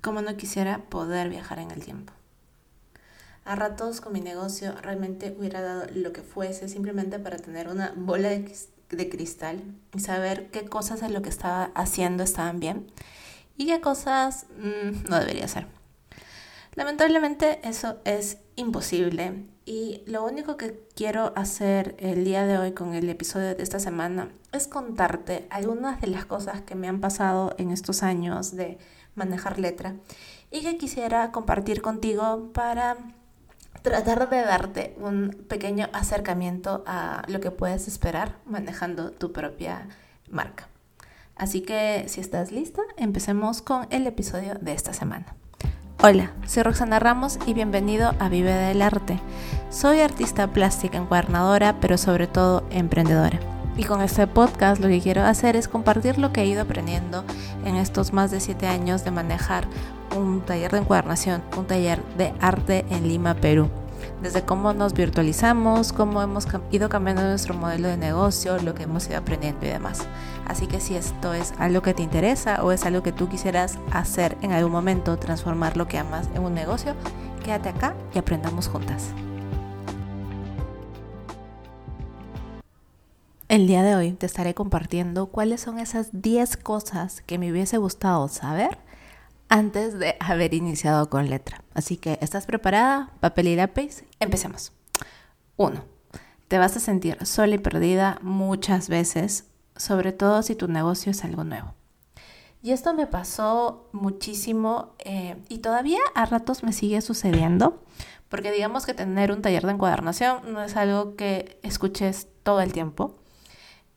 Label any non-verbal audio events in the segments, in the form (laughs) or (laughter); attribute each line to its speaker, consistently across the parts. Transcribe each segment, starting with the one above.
Speaker 1: como no quisiera poder viajar en el tiempo. A ratos con mi negocio realmente hubiera dado lo que fuese simplemente para tener una bola de, cristal y saber qué cosas de lo que estaba haciendo estaban bien y qué cosas mm, no debería ser. Lamentablemente eso es imposible y lo único que quiero hacer el día de hoy con el episodio de esta semana es contarte algunas de las cosas que me han pasado en estos años de manejar letra y que quisiera compartir contigo para tratar de darte un pequeño acercamiento a lo que puedes esperar manejando tu propia marca. Así que si estás lista, empecemos con el episodio de esta semana. Hola, soy Roxana Ramos y bienvenido a Vive del Arte. Soy artista plástica encuadernadora, pero sobre todo emprendedora. Y con este podcast lo que quiero hacer es compartir lo que he ido aprendiendo en estos más de 7 años de manejar un taller de encuadernación, un taller de arte en Lima, Perú. Desde cómo nos virtualizamos, cómo hemos ido cambiando nuestro modelo de negocio, lo que hemos ido aprendiendo y demás. Así que si esto es algo que te interesa o es algo que tú quisieras hacer en algún momento, transformar lo que amas en un negocio, quédate acá y aprendamos juntas. El día de hoy te estaré compartiendo cuáles son esas 10 cosas que me hubiese gustado saber antes de haber iniciado con letra. Así que, ¿estás preparada? Papel y lápiz. Empecemos. 1. Te vas a sentir sola y perdida muchas veces sobre todo si tu negocio es algo nuevo. Y esto me pasó muchísimo eh, y todavía a ratos me sigue sucediendo, porque digamos que tener un taller de encuadernación no es algo que escuches todo el tiempo.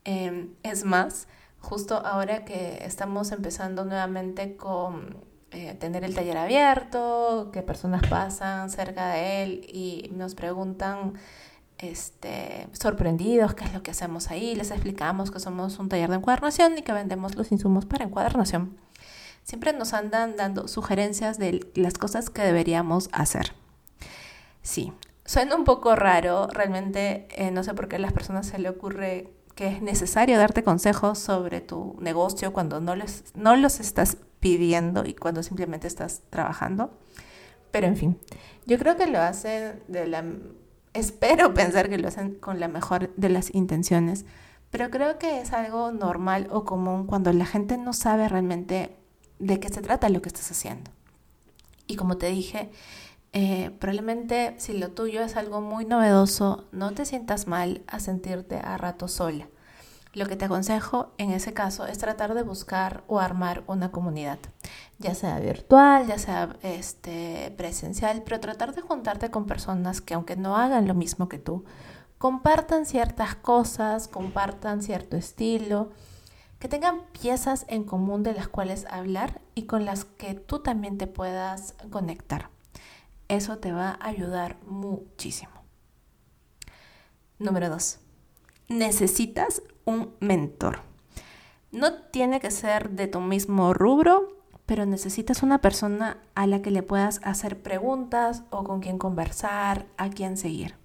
Speaker 1: Em, es más, justo ahora que estamos empezando nuevamente con eh, tener el taller abierto, que personas pasan cerca de él y nos preguntan este, sorprendidos qué es lo que hacemos ahí, les explicamos que somos un taller de encuadernación y que vendemos los insumos para encuadernación. Siempre nos andan dando sugerencias de las cosas que deberíamos hacer. Sí, suena un poco raro, realmente eh, no sé por qué a las personas se le ocurre que es necesario darte consejos sobre tu negocio cuando no, les, no los estás pidiendo y cuando simplemente estás trabajando. Pero en fin, yo creo que lo hacen de la espero pensar que lo hacen con la mejor de las intenciones, pero creo que es algo normal o común cuando la gente no sabe realmente de qué se trata lo que estás haciendo. Y como te dije, eh, probablemente si lo tuyo es algo muy novedoso, no te sientas mal a sentirte a rato sola. Lo que te aconsejo en ese caso es tratar de buscar o armar una comunidad, ya sea virtual, ya sea este, presencial, pero tratar de juntarte con personas que aunque no hagan lo mismo que tú, compartan ciertas cosas, compartan cierto estilo, que tengan piezas en común de las cuales hablar y con las que tú también te puedas conectar. Eso te va a ayudar muchísimo. Número 2 necesitas un mentor. No tiene que ser de tu mismo rubro, pero necesitas una persona a la que le puedas hacer preguntas o con quien conversar, a quien seguir.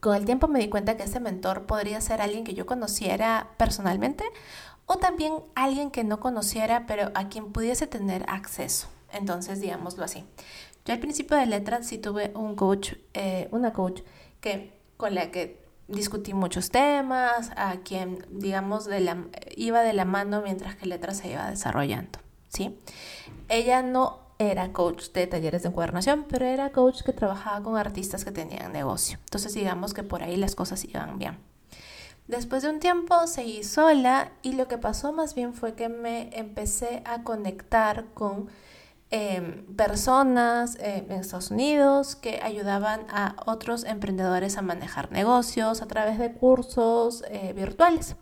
Speaker 1: Con el tiempo me di cuenta que ese mentor podría ser alguien que yo conociera personalmente o también alguien que no conociera, pero a quien pudiese tener acceso. Entonces, digámoslo así. Yo al principio de letras sí tuve un coach, eh, una coach que con la que discutí muchos temas, a quien, digamos, iba de la mano mientras que Letras se iba desarrollando, ¿sí? Ella no era coach de talleres de encuadernación, pero era coach que trabajaba con artistas que tenían negocio. Entonces, digamos que por ahí las cosas iban bien. Después de un tiempo seguí sola y lo que pasó más bien fue que me empecé a conectar con Em, personas eh, en Estados Unidos que ayudaban a otros emprendedores a manejar negocios a través de cursos eh, virtuales.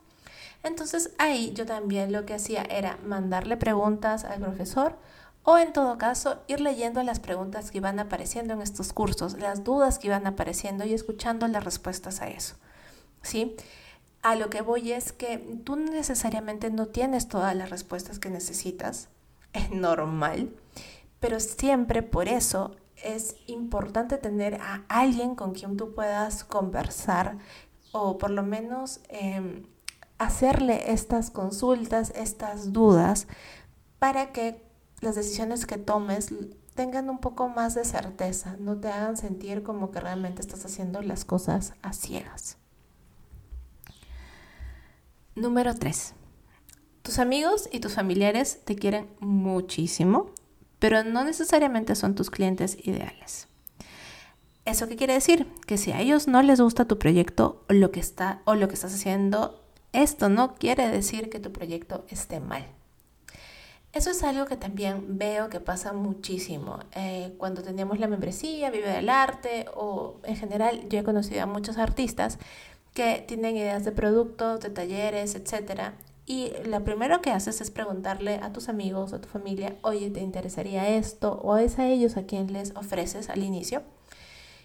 Speaker 1: Entonces ahí yo también lo que hacía era mandarle preguntas al profesor o en todo caso ir leyendo las preguntas que iban apareciendo en estos cursos, las dudas que iban apareciendo y escuchando las respuestas a eso. ¿Sí? A lo que voy es que tú necesariamente no tienes todas las respuestas que necesitas, es normal, pero siempre por eso es importante tener a alguien con quien tú puedas conversar o por lo menos em, hacerle estas consultas, estas dudas, para que las decisiones que tomes tengan un poco más de certeza, no te hagan sentir como que realmente estás haciendo las cosas a ciegas. Número 3. Tus amigos y tus familiares te quieren muchísimo, pero no necesariamente son tus clientes ideales. ¿Eso qué quiere decir? Que si a ellos no les gusta tu proyecto o lo que, está, o lo que estás haciendo, esto no quiere decir que tu proyecto esté mal. Eso es algo que también veo que pasa muchísimo. Eh, cuando tenemos la membresía, Vive del Arte o en general yo he conocido a muchos artistas que tienen ideas de productos, de talleres, etc. Y lo primero que haces es preguntarle a tus amigos o a tu familia, oye, ¿te interesaría esto? O es a ellos a quien les ofreces al inicio.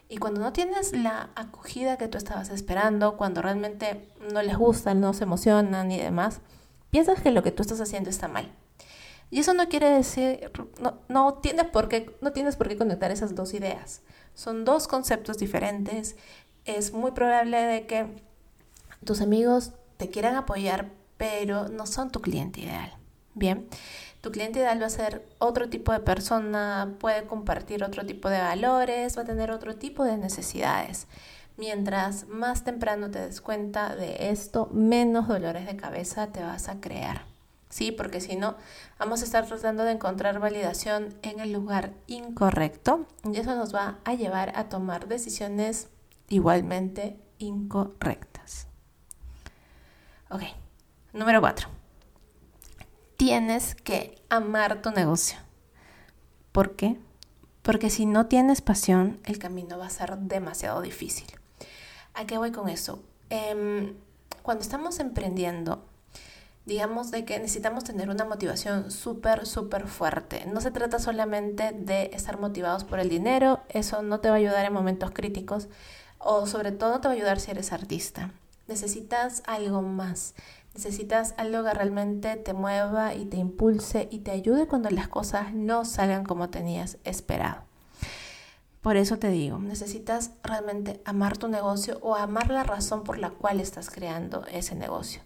Speaker 1: Y cuando no tienes la acogida que tú estabas esperando, cuando realmente no les gusta, no se emocionan y demás, piensas que lo que tú estás haciendo está mal. Y eso no quiere decir, no, no, tienes por qué, no tienes por qué conectar esas dos ideas. Son dos conceptos diferentes. Es muy probable de que tus amigos te quieran apoyar, pero no son tu cliente ideal. Bien, tu cliente ideal va a ser otro tipo de persona, puede compartir otro tipo de valores, va a tener otro tipo de necesidades. Mientras más temprano te des cuenta de esto, menos dolores de cabeza te vas a crear. ¿sí? Porque si no, vamos a estar tratando de encontrar validación en el lugar incorrecto y eso nos va a llevar a tomar decisiones igualmente incorrectas. Ok, número cuatro. Tienes que amar tu negocio. ¿Por qué? Porque si no tienes pasión, el camino va a ser demasiado difícil. ¿A qué voy con eso? Em, cuando estamos emprendiendo, digamos de que necesitamos tener una motivación súper, súper fuerte. No se trata solamente de estar motivados por el dinero, eso no te va a ayudar en momentos críticos o sobre todo te va a ayudar si eres artista. Necesitas algo más, necesitas algo que realmente te mueva y te impulse y te ayude cuando las cosas no salgan como tenías esperado. Por eso te digo, necesitas realmente amar tu negocio o amar la razón por la cual estás creando ese negocio.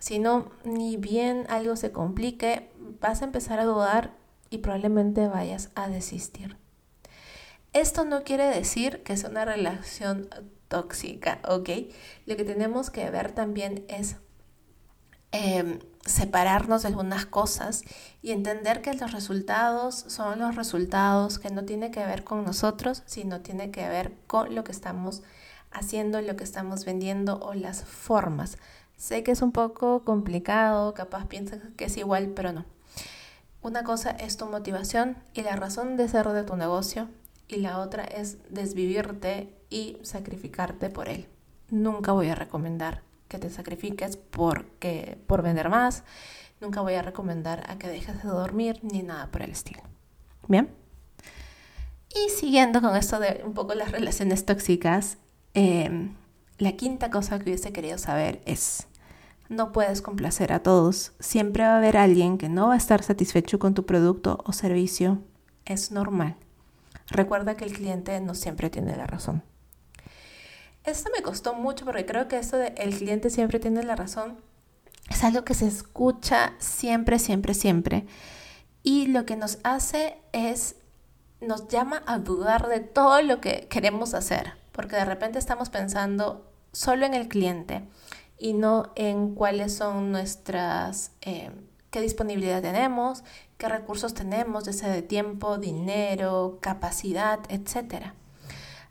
Speaker 1: Si no, ni bien algo se complique, vas a empezar a dudar y probablemente vayas a desistir. Esto no quiere decir que es una relación tóxica, ¿ok? Lo que tenemos que ver también es em, separarnos de algunas cosas y entender que los resultados son los resultados, que no tiene que ver con nosotros, sino tiene que ver con lo que estamos haciendo, lo que estamos vendiendo o las formas. Sé que es un poco complicado, capaz piensas que es igual, pero no. Una cosa es tu motivación y la razón de ser de tu negocio y la otra es desvivirte y sacrificarte por él. Nunca voy a recomendar que te sacrifiques porque, por vender más. Nunca voy a recomendar a que dejes de dormir ni nada por el estilo. Bien. Y siguiendo con esto de un poco las relaciones tóxicas, eh, la quinta cosa que hubiese querido saber es, no puedes complacer a todos. Siempre va a haber alguien que no va a estar satisfecho con tu producto o servicio. Es normal. Recuerda que el cliente no siempre tiene la razón. Esto me costó mucho porque creo que esto de el cliente siempre tiene la razón es algo que se escucha siempre, siempre, siempre. Y lo que nos hace es, nos llama a dudar de todo lo que queremos hacer, porque de repente estamos pensando solo en el cliente y no en cuáles son nuestras, eh, qué disponibilidad tenemos, qué recursos tenemos, ya sea de tiempo, dinero, capacidad, etc.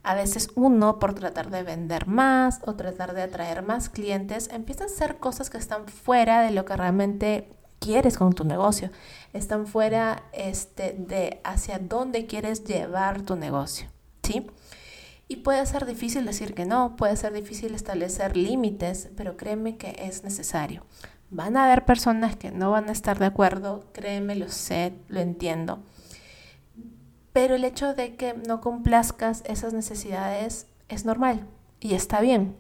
Speaker 1: A veces uno, por tratar de vender más o tratar de atraer más clientes, empieza a hacer cosas que están fuera de lo que realmente quieres con tu negocio. Están fuera este, de hacia dónde quieres llevar tu negocio. ¿Sí? Y puede ser difícil decir que no, puede ser difícil establecer límites, pero créeme que es necesario. Van a haber personas que no van a estar de acuerdo, créeme, lo sé, lo entiendo. Pero el hecho de que no complazcas esas necesidades es normal y está bien.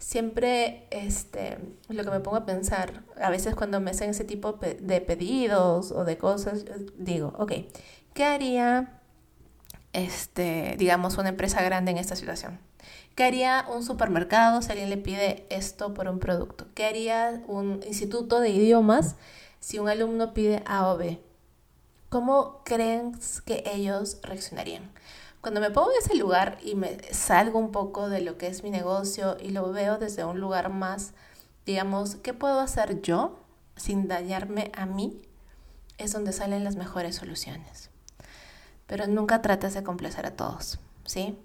Speaker 1: Siempre este, lo que me pongo a pensar, a veces cuando me hacen ese tipo de pedidos o de cosas, digo, ok, ¿qué haría este, digamos, una empresa grande en esta situación? ¿Qué haría un supermercado si alguien le pide esto por un producto? ¿Qué haría un instituto de idiomas si un alumno pide A o B? ¿Cómo crees que ellos reaccionarían? Cuando me pongo en ese lugar y me salgo un poco de lo que es mi negocio y lo veo desde un lugar más, digamos, ¿qué puedo hacer yo sin dañarme a mí? Es donde salen las mejores soluciones. Pero nunca trates de complacer a todos, ¿sí?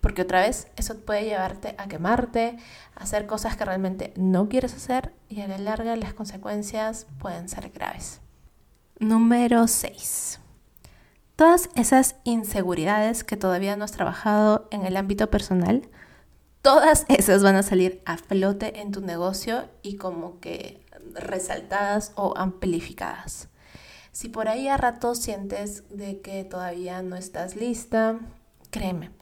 Speaker 1: Porque otra vez eso puede llevarte a quemarte, a hacer cosas que realmente no quieres hacer y a la larga las consecuencias pueden ser graves. Número 6 todas esas inseguridades que todavía no has trabajado en el ámbito personal, todas esas van a salir a flote en tu negocio y como que resaltadas o amplificadas. Si por ahí a ratos sientes de que todavía no estás lista, créeme,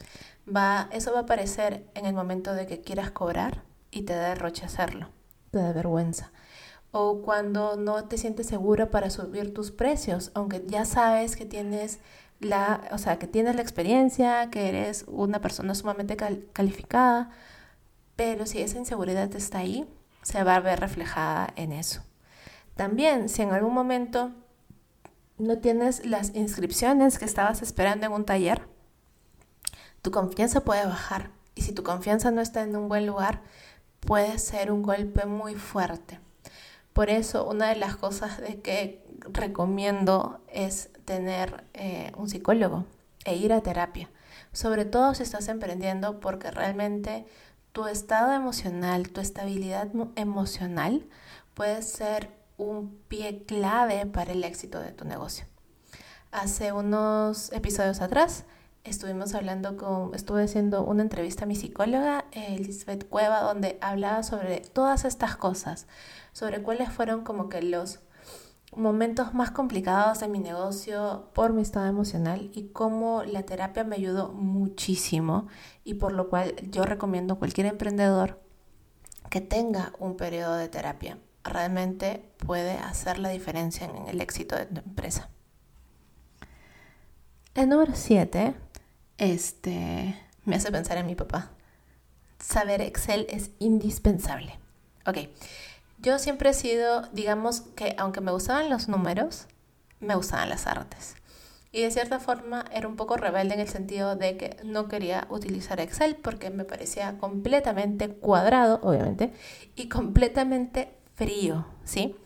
Speaker 1: va, eso va a aparecer en el momento de que quieras cobrar y te da hacerlo, te da vergüenza o cuando no te sientes segura para subir tus precios, aunque ya sabes que tienes la, o sea, que tienes la experiencia, que eres una persona sumamente calificada, pero si esa inseguridad está ahí, se va a ver reflejada en eso. También, si en algún momento no tienes las inscripciones que estabas esperando en un taller, tu confianza puede bajar. Y si tu confianza no está en un buen lugar, puede ser un golpe muy fuerte. Por eso una de las cosas de que recomiendo es tener eh, un psicólogo e ir a terapia. Sobre todo si estás emprendiendo porque realmente tu estado emocional, tu estabilidad emocional puede ser un pie clave para el éxito de tu negocio. Hace unos episodios atrás estuvimos hablando con, estuve haciendo una entrevista a mi psicóloga, Elizabeth Cueva, donde hablaba sobre todas estas cosas, sobre cuáles fueron como que los momentos más complicados de mi negocio por mi estado emocional y cómo la terapia me ayudó muchísimo y por lo cual yo recomiendo a cualquier emprendedor que tenga un periodo de terapia. Realmente puede hacer la diferencia en el éxito de tu empresa. El número 7 este, me hace pensar en mi papá. Saber Excel es indispensable. Ok, yo siempre he sido, digamos que aunque me gustaban los números, me gustaban las artes. Y de cierta forma era un poco rebelde en el sentido de que no quería utilizar Excel porque me parecía completamente cuadrado, obviamente, y completamente frío, ¿sí?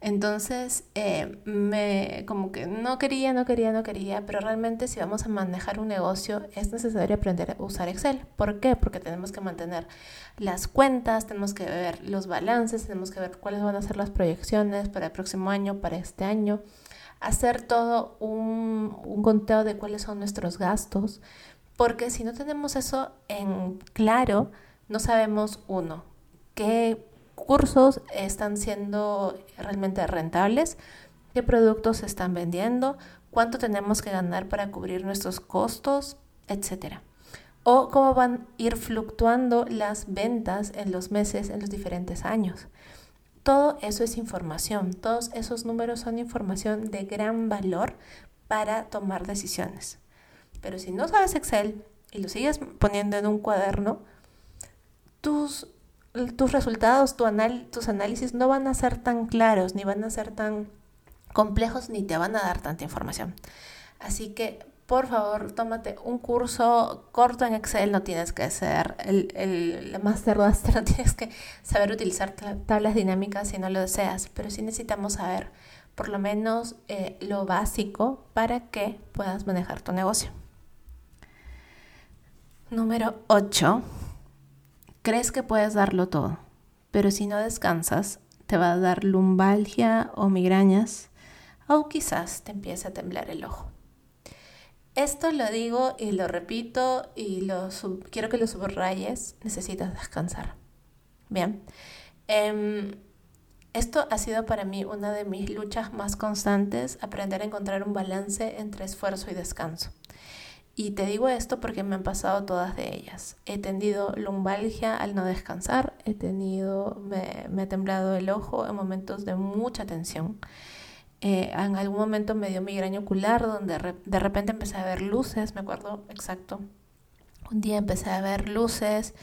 Speaker 1: Entonces, eh, me como que no quería, no quería, no quería, pero realmente si vamos a manejar un negocio es necesario aprender a usar Excel. ¿Por qué? Porque tenemos que mantener las cuentas, tenemos que ver los balances, tenemos que ver cuáles van a ser las proyecciones para el próximo año, para este año, hacer todo un, un conteo de cuáles son nuestros gastos, porque si no tenemos eso en claro, no sabemos uno, qué cursos están siendo realmente rentables, qué productos se están vendiendo, cuánto tenemos que ganar para cubrir nuestros costos, etcétera. O cómo van a ir fluctuando las ventas en los meses, en los diferentes años. Todo eso es información, todos esos números son información de gran valor para tomar decisiones. Pero si no sabes Excel y lo sigues poniendo en un cuaderno, tus tus resultados, tu tus análisis no van a ser tan claros, ni van a ser tan complejos, ni te van a dar tanta información. Así que, por favor, tómate un curso corto en Excel, no tienes que ser el, el Master Blaster, (laughs) no tienes que saber utilizar tablas dinámicas si no lo deseas, pero sí necesitamos saber por lo menos eh, lo básico para que puedas manejar tu negocio. Número 8 Crees que puedes darlo todo, pero si no descansas, te va a dar lumbalgia o migrañas, o quizás te empiece a temblar el ojo. Esto lo digo y lo repito y lo quiero que lo subrayes, necesitas descansar. Bien, em, esto ha sido para mí una de mis luchas más constantes, aprender a encontrar un balance entre esfuerzo y descanso. Y te digo esto porque me han pasado todas de ellas. He tenido lumbalgia al no descansar, he tenido, me, ha temblado el ojo en momentos de mucha tensión. Eh, en algún momento me dio migraña ocular donde de repente empecé a ver luces, me acuerdo exacto. Un día empecé a ver luces,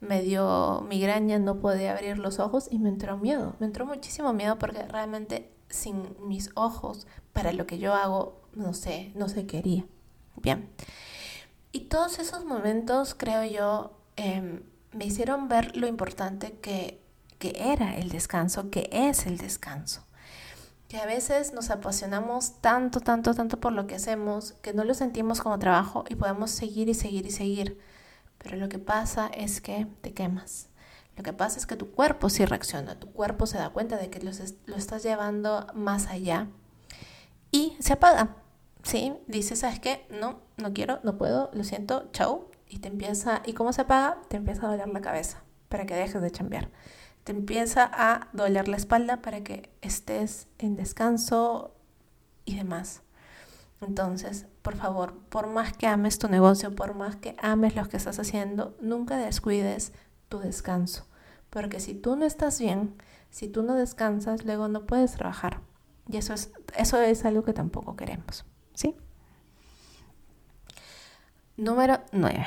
Speaker 1: me dio migraña, no podía abrir los ojos y me entró miedo. Me entró muchísimo miedo porque realmente sin mis ojos, para lo que yo hago, no sé, no se quería. Bien. Y todos esos momentos, creo yo, em, me hicieron ver lo importante que, que era el descanso, que es el descanso. Que a veces nos apasionamos tanto, tanto, tanto por lo que hacemos, que no lo sentimos como trabajo y podemos seguir y seguir y seguir. Pero lo que pasa es que te quemas. Lo que pasa es que tu cuerpo sí reacciona, tu cuerpo se da cuenta de que lo, lo estás llevando más allá y se apaga. ¿Sí? Dice, ¿sabes qué? No, no quiero, no puedo, lo siento, chau. Y te empieza, ¿y cómo se apaga? Te empieza a doler la cabeza para que dejes de chambear. Te empieza a doler la espalda para que estés en descanso y demás. Entonces, por favor, por más que ames tu negocio, por más que ames lo que estás haciendo, nunca descuides tu descanso. Porque si tú no estás bien, si tú no descansas, luego no puedes trabajar. Y eso es, eso es algo que tampoco queremos. ¿Sí? Número 9.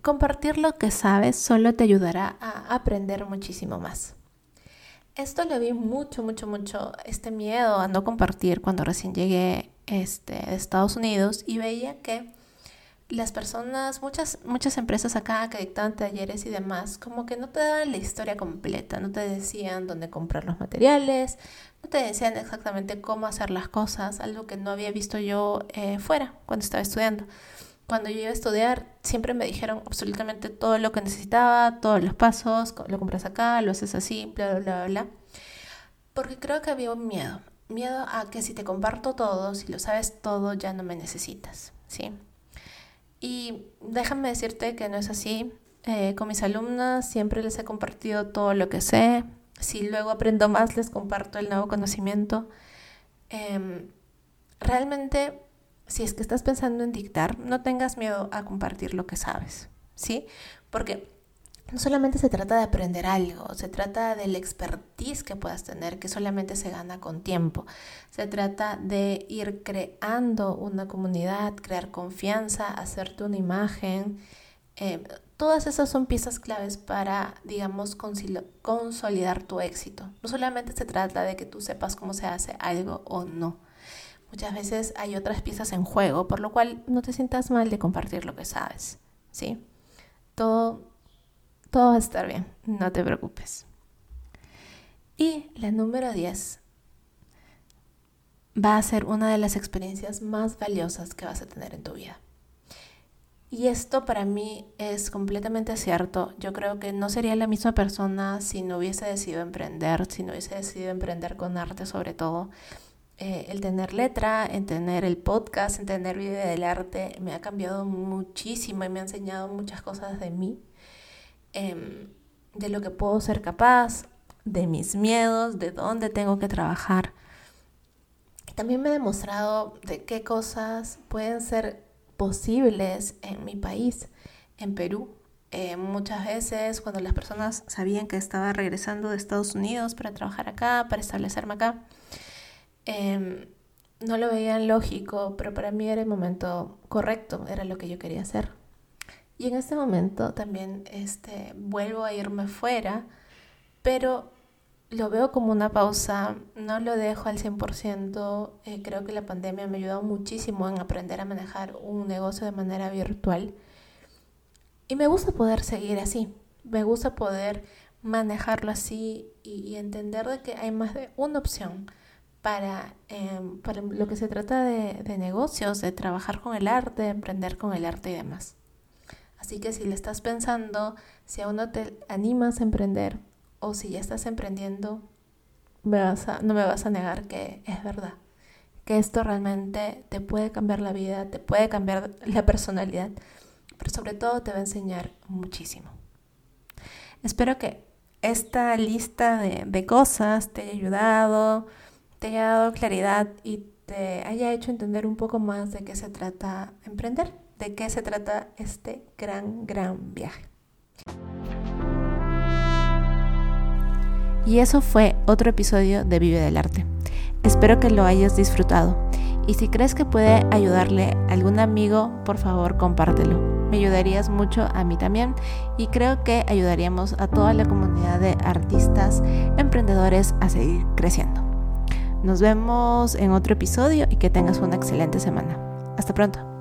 Speaker 1: Compartir lo que sabes solo te ayudará a aprender muchísimo más. Esto le vi mucho, mucho, mucho este miedo a no compartir cuando recién llegué este, Estados Unidos y veía que las personas, muchas, muchas empresas acá que dictaban talleres y demás, como que no te daban la historia completa, no te decían dónde comprar los materiales, no te decían exactamente cómo hacer las cosas, algo que no había visto yo eh, fuera cuando estaba estudiando. Cuando yo iba a estudiar, siempre me dijeron absolutamente todo lo que necesitaba, todos los pasos, lo compras acá, lo haces así, bla, bla, bla, bla. Porque creo que había un miedo, miedo a que si te comparto todo, si lo sabes todo, ya no me necesitas, ¿sí? Y déjame decirte que no es así. Eh, con mis alumnas siempre les he compartido todo lo que sé. Si luego aprendo más, les comparto el nuevo conocimiento. Em, realmente, si es que estás pensando en dictar, no tengas miedo a compartir lo que sabes, ¿sí? Porque no solamente se trata de aprender algo, se trata del expertise que puedas tener, que solamente se gana con tiempo. Se trata de ir creando una comunidad, crear confianza, hacerte una imagen. Eh, todas esas son piezas claves para, digamos, consolidar tu éxito. No solamente se trata de que tú sepas cómo se hace algo o no. Muchas veces hay otras piezas en juego, por lo cual no te sientas mal de compartir lo que sabes. ¿sí? Todo todo va a estar bien, no te preocupes. Y la número 10 va a ser una de las experiencias más valiosas que vas a tener en tu vida. Y esto para mí es completamente cierto. Yo creo que no sería la misma persona si no hubiese decidido emprender, si no hubiese decidido emprender con arte sobre todo. Eh, el tener letra, en tener el podcast, en tener vida del arte, me ha cambiado muchísimo y me ha enseñado muchas cosas de mí Em, de lo que puedo ser capaz, de mis miedos, de dónde tengo que trabajar. También me he demostrado de qué cosas pueden ser posibles en mi país, en Perú. Eh, muchas veces cuando las personas sabían que estaba regresando de Estados Unidos para trabajar acá, para establecerme acá, em, no lo veían lógico, pero para mí era el momento correcto, era lo que yo quería hacer. Y en este momento también este, vuelvo a irme fuera, pero lo veo como una pausa, no lo dejo al 100%. Eh, creo que la pandemia me ha ayudado muchísimo en aprender a manejar un negocio de manera virtual. Y me gusta poder seguir así, me gusta poder manejarlo así y, entender de que hay más de una opción para, em, para lo que se trata de, de negocios, de trabajar con el arte, de emprender con el arte y demás. Así que si le estás pensando, si aún no te animas a emprender o si ya estás emprendiendo, me vas a, no me vas a negar que es verdad, que esto realmente te puede cambiar la vida, te puede cambiar la personalidad, pero sobre todo te va a enseñar muchísimo. Espero que esta lista de, de cosas te haya ayudado, te haya dado claridad y te haya hecho entender un poco más de qué se trata emprender de qué se trata este gran, gran viaje. Y eso fue otro episodio de Vive del Arte. Espero que lo hayas disfrutado. Y si crees que puede ayudarle a algún amigo, por favor compártelo. Me ayudarías mucho a mí también y creo que ayudaríamos a toda la comunidad de artistas, emprendedores a seguir creciendo. Nos vemos en otro episodio y que tengas una excelente semana. Hasta pronto.